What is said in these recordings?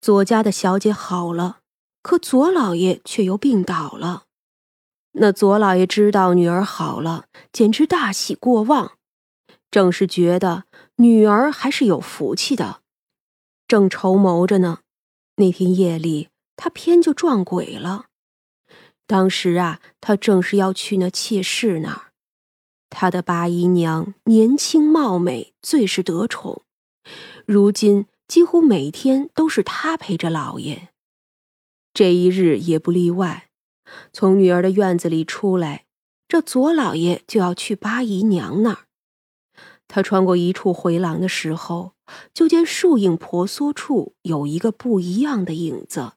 左家的小姐好了，可左老爷却又病倒了。那左老爷知道女儿好了，简直大喜过望，正是觉得女儿还是有福气的。正筹谋着呢，那天夜里他偏就撞鬼了。当时啊，他正是要去那妾室那儿，他的八姨娘年轻貌美，最是得宠，如今几乎每天都是他陪着老爷，这一日也不例外。从女儿的院子里出来，这左老爷就要去八姨娘那儿。他穿过一处回廊的时候，就见树影婆娑处有一个不一样的影子，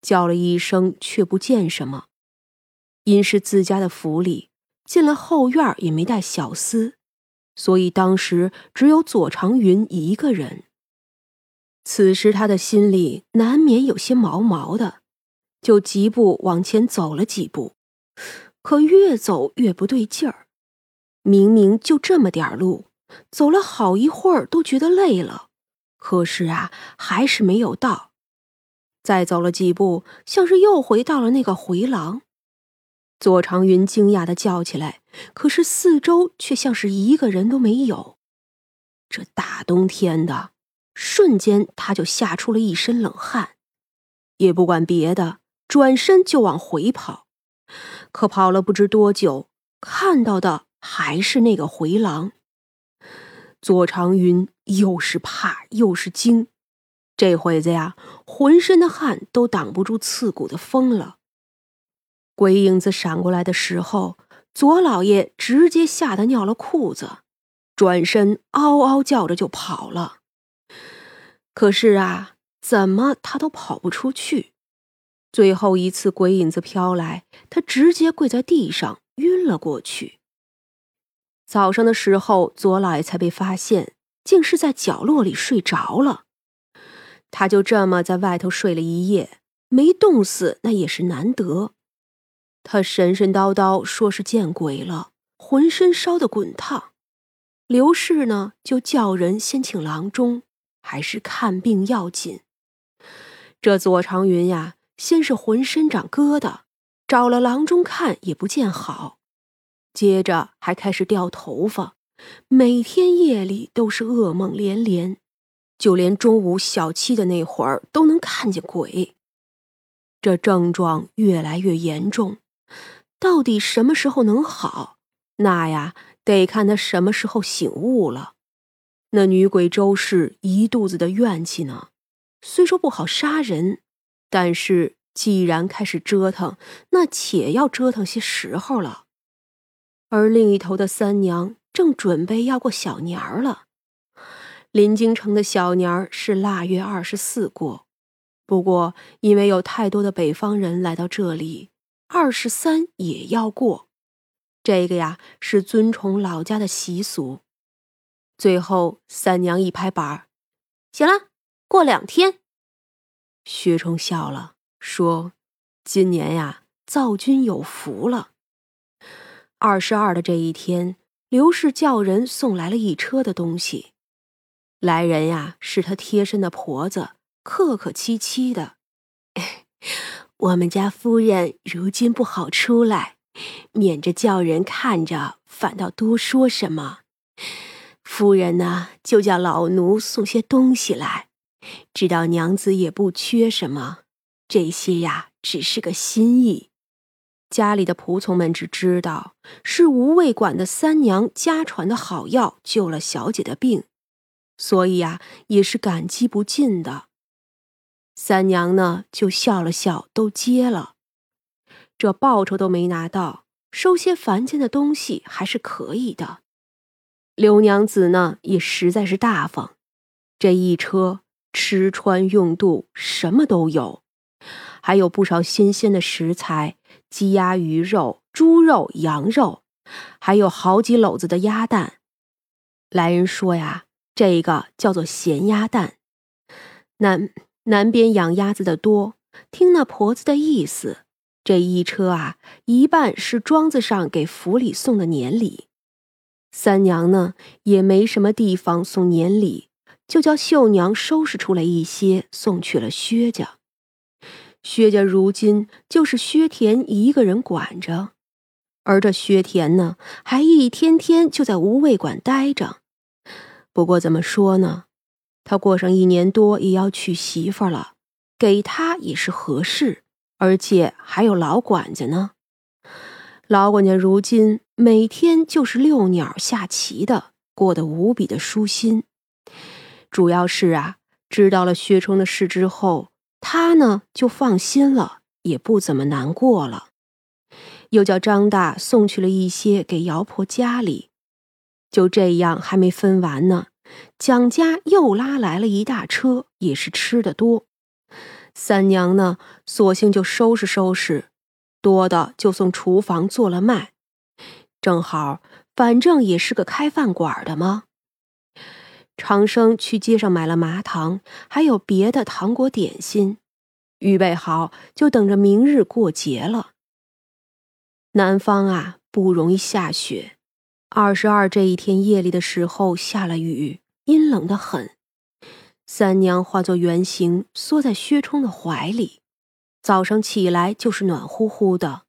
叫了一声，却不见什么。因是自家的府里，进了后院也没带小厮，所以当时只有左长云一个人。此时他的心里难免有些毛毛的。就疾步往前走了几步，可越走越不对劲儿。明明就这么点路，走了好一会儿都觉得累了，可是啊，还是没有到。再走了几步，像是又回到了那个回廊。左长云惊讶的叫起来，可是四周却像是一个人都没有。这大冬天的，瞬间他就吓出了一身冷汗，也不管别的。转身就往回跑，可跑了不知多久，看到的还是那个回廊。左长云又是怕又是惊，这会子呀，浑身的汗都挡不住刺骨的风了。鬼影子闪过来的时候，左老爷直接吓得尿了裤子，转身嗷嗷叫着就跑了。可是啊，怎么他都跑不出去。最后一次鬼影子飘来，他直接跪在地上晕了过去。早上的时候，左老爷才被发现，竟是在角落里睡着了。他就这么在外头睡了一夜，没冻死，那也是难得。他神神叨叨说是见鬼了，浑身烧得滚烫。刘氏呢，就叫人先请郎中，还是看病要紧。这左长云呀。先是浑身长疙瘩，找了郎中看也不见好，接着还开始掉头发，每天夜里都是噩梦连连，就连中午小七的那会儿都能看见鬼。这症状越来越严重，到底什么时候能好？那呀，得看他什么时候醒悟了。那女鬼周氏一肚子的怨气呢，虽说不好杀人。但是，既然开始折腾，那且要折腾些时候了。而另一头的三娘正准备要过小年儿了。临京城的小年儿是腊月二十四过，不过因为有太多的北方人来到这里，二十三也要过。这个呀，是尊崇老家的习俗。最后，三娘一拍板儿：“行了，过两天。”薛冲笑了，说：“今年呀，灶君有福了。二十二的这一天，刘氏叫人送来了一车的东西。来人呀，是他贴身的婆子，客客气气的。我们家夫人如今不好出来，免着叫人看着，反倒多说什么。夫人呢，就叫老奴送些东西来。”知道娘子也不缺什么，这些呀只是个心意。家里的仆从们只知道是吴卫馆的三娘家传的好药救了小姐的病，所以呀也是感激不尽的。三娘呢就笑了笑，都接了。这报酬都没拿到，收些凡间的东西还是可以的。刘娘子呢也实在是大方，这一车。吃穿用度什么都有，还有不少新鲜的食材：鸡鸭鱼肉、猪肉、羊肉，还有好几篓子的鸭蛋。来人说呀，这个叫做咸鸭蛋。南南边养鸭子的多，听那婆子的意思，这一车啊，一半是庄子上给府里送的年礼。三娘呢，也没什么地方送年礼。就叫绣娘收拾出来一些，送去了薛家。薛家如今就是薛田一个人管着，而这薛田呢，还一天天就在无味馆待着。不过怎么说呢，他过上一年多也要娶媳妇了，给他也是合适，而且还有老管家呢。老管家如今每天就是遛鸟下棋的，过得无比的舒心。主要是啊，知道了薛冲的事之后。他呢就放心了，也不怎么难过了。又叫张大送去了一些给姚婆家里。就这样，还没分完呢，蒋家又拉来了一大车，也是吃的多。三娘呢，索性就收拾收拾，多的就送厨房做了卖。正好，反正也是个开饭馆的嘛。长生去街上买了麻糖，还有别的糖果点心，预备好就等着明日过节了。南方啊，不容易下雪。二十二这一天夜里的时候下了雨，阴冷的很。三娘化作原形，缩在薛冲的怀里。早上起来就是暖乎乎的。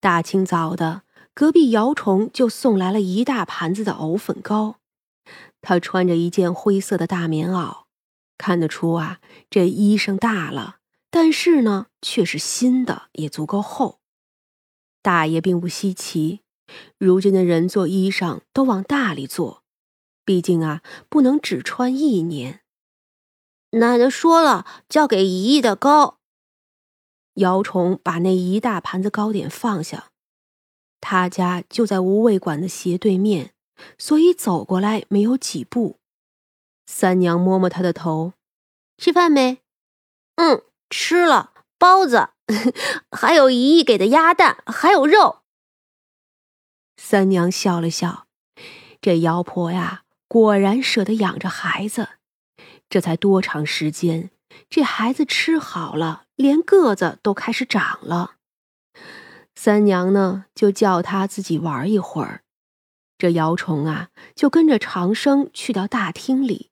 大清早的，隔壁姚虫就送来了一大盘子的藕粉糕。他穿着一件灰色的大棉袄，看得出啊，这衣裳大了，但是呢，却是新的，也足够厚。大也并不稀奇，如今的人做衣裳都往大里做，毕竟啊，不能只穿一年。奶奶说了，交给姨姨的糕。姚崇把那一大盘子糕点放下，他家就在无味馆的斜对面。所以走过来没有几步，三娘摸摸他的头，吃饭没？嗯，吃了包子，还有姨姨给的鸭蛋，还有肉。三娘笑了笑，这姚婆呀，果然舍得养着孩子。这才多长时间，这孩子吃好了，连个子都开始长了。三娘呢，就叫他自己玩一会儿。这姚虫啊，就跟着长生去到大厅里。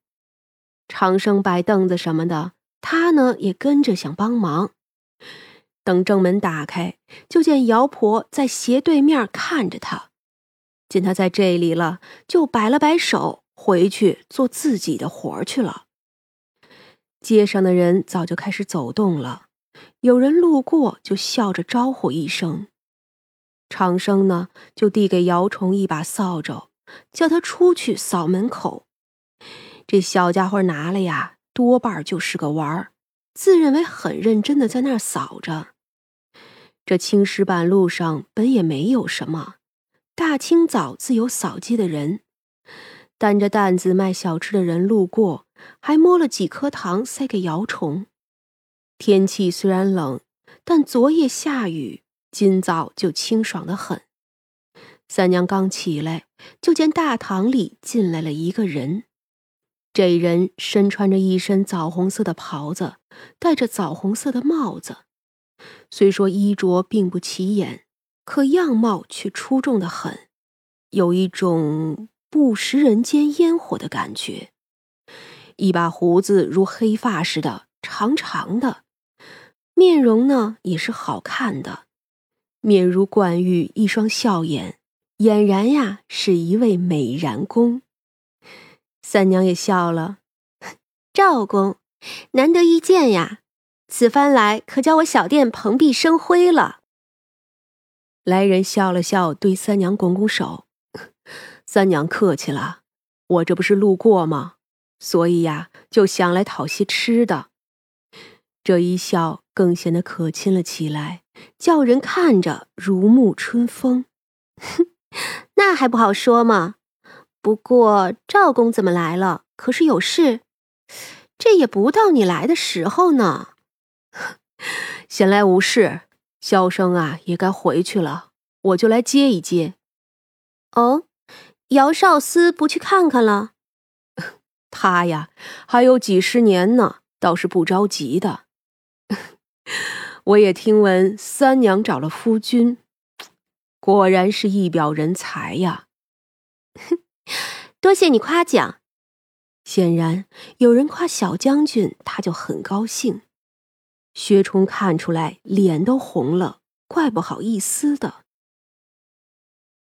长生摆凳子什么的，他呢也跟着想帮忙。等正门打开，就见姚婆在斜对面看着他。见他在这里了，就摆了摆手，回去做自己的活去了。街上的人早就开始走动了，有人路过就笑着招呼一声。长生呢，就递给姚崇一把扫帚，叫他出去扫门口。这小家伙拿了呀，多半就是个玩儿，自认为很认真的在那儿扫着。这青石板路上本也没有什么，大清早自有扫街的人，担着担子卖小吃的人路过，还摸了几颗糖塞给姚虫。天气虽然冷，但昨夜下雨。今早就清爽的很。三娘刚起来，就见大堂里进来了一个人。这人身穿着一身枣红色的袍子，戴着枣红色的帽子。虽说衣着并不起眼，可样貌却出众的很，有一种不食人间烟火的感觉。一把胡子如黑发似的长长的，面容呢也是好看的。面如冠玉，一双笑眼，俨然呀是一位美髯公。三娘也笑了，赵公，难得一见呀！此番来可叫我小店蓬荜生辉了。来人笑了笑，对三娘拱拱手：“三娘客气了，我这不是路过吗？所以呀，就想来讨些吃的。”这一笑更显得可亲了起来。叫人看着如沐春风，哼，那还不好说吗？不过赵公怎么来了？可是有事？这也不到你来的时候呢。闲来无事，萧生啊也该回去了，我就来接一接。哦，姚少司不去看看了？他呀，还有几十年呢，倒是不着急的。我也听闻三娘找了夫君，果然是一表人才呀！多谢你夸奖。显然有人夸小将军，他就很高兴。薛冲看出来，脸都红了，怪不好意思的。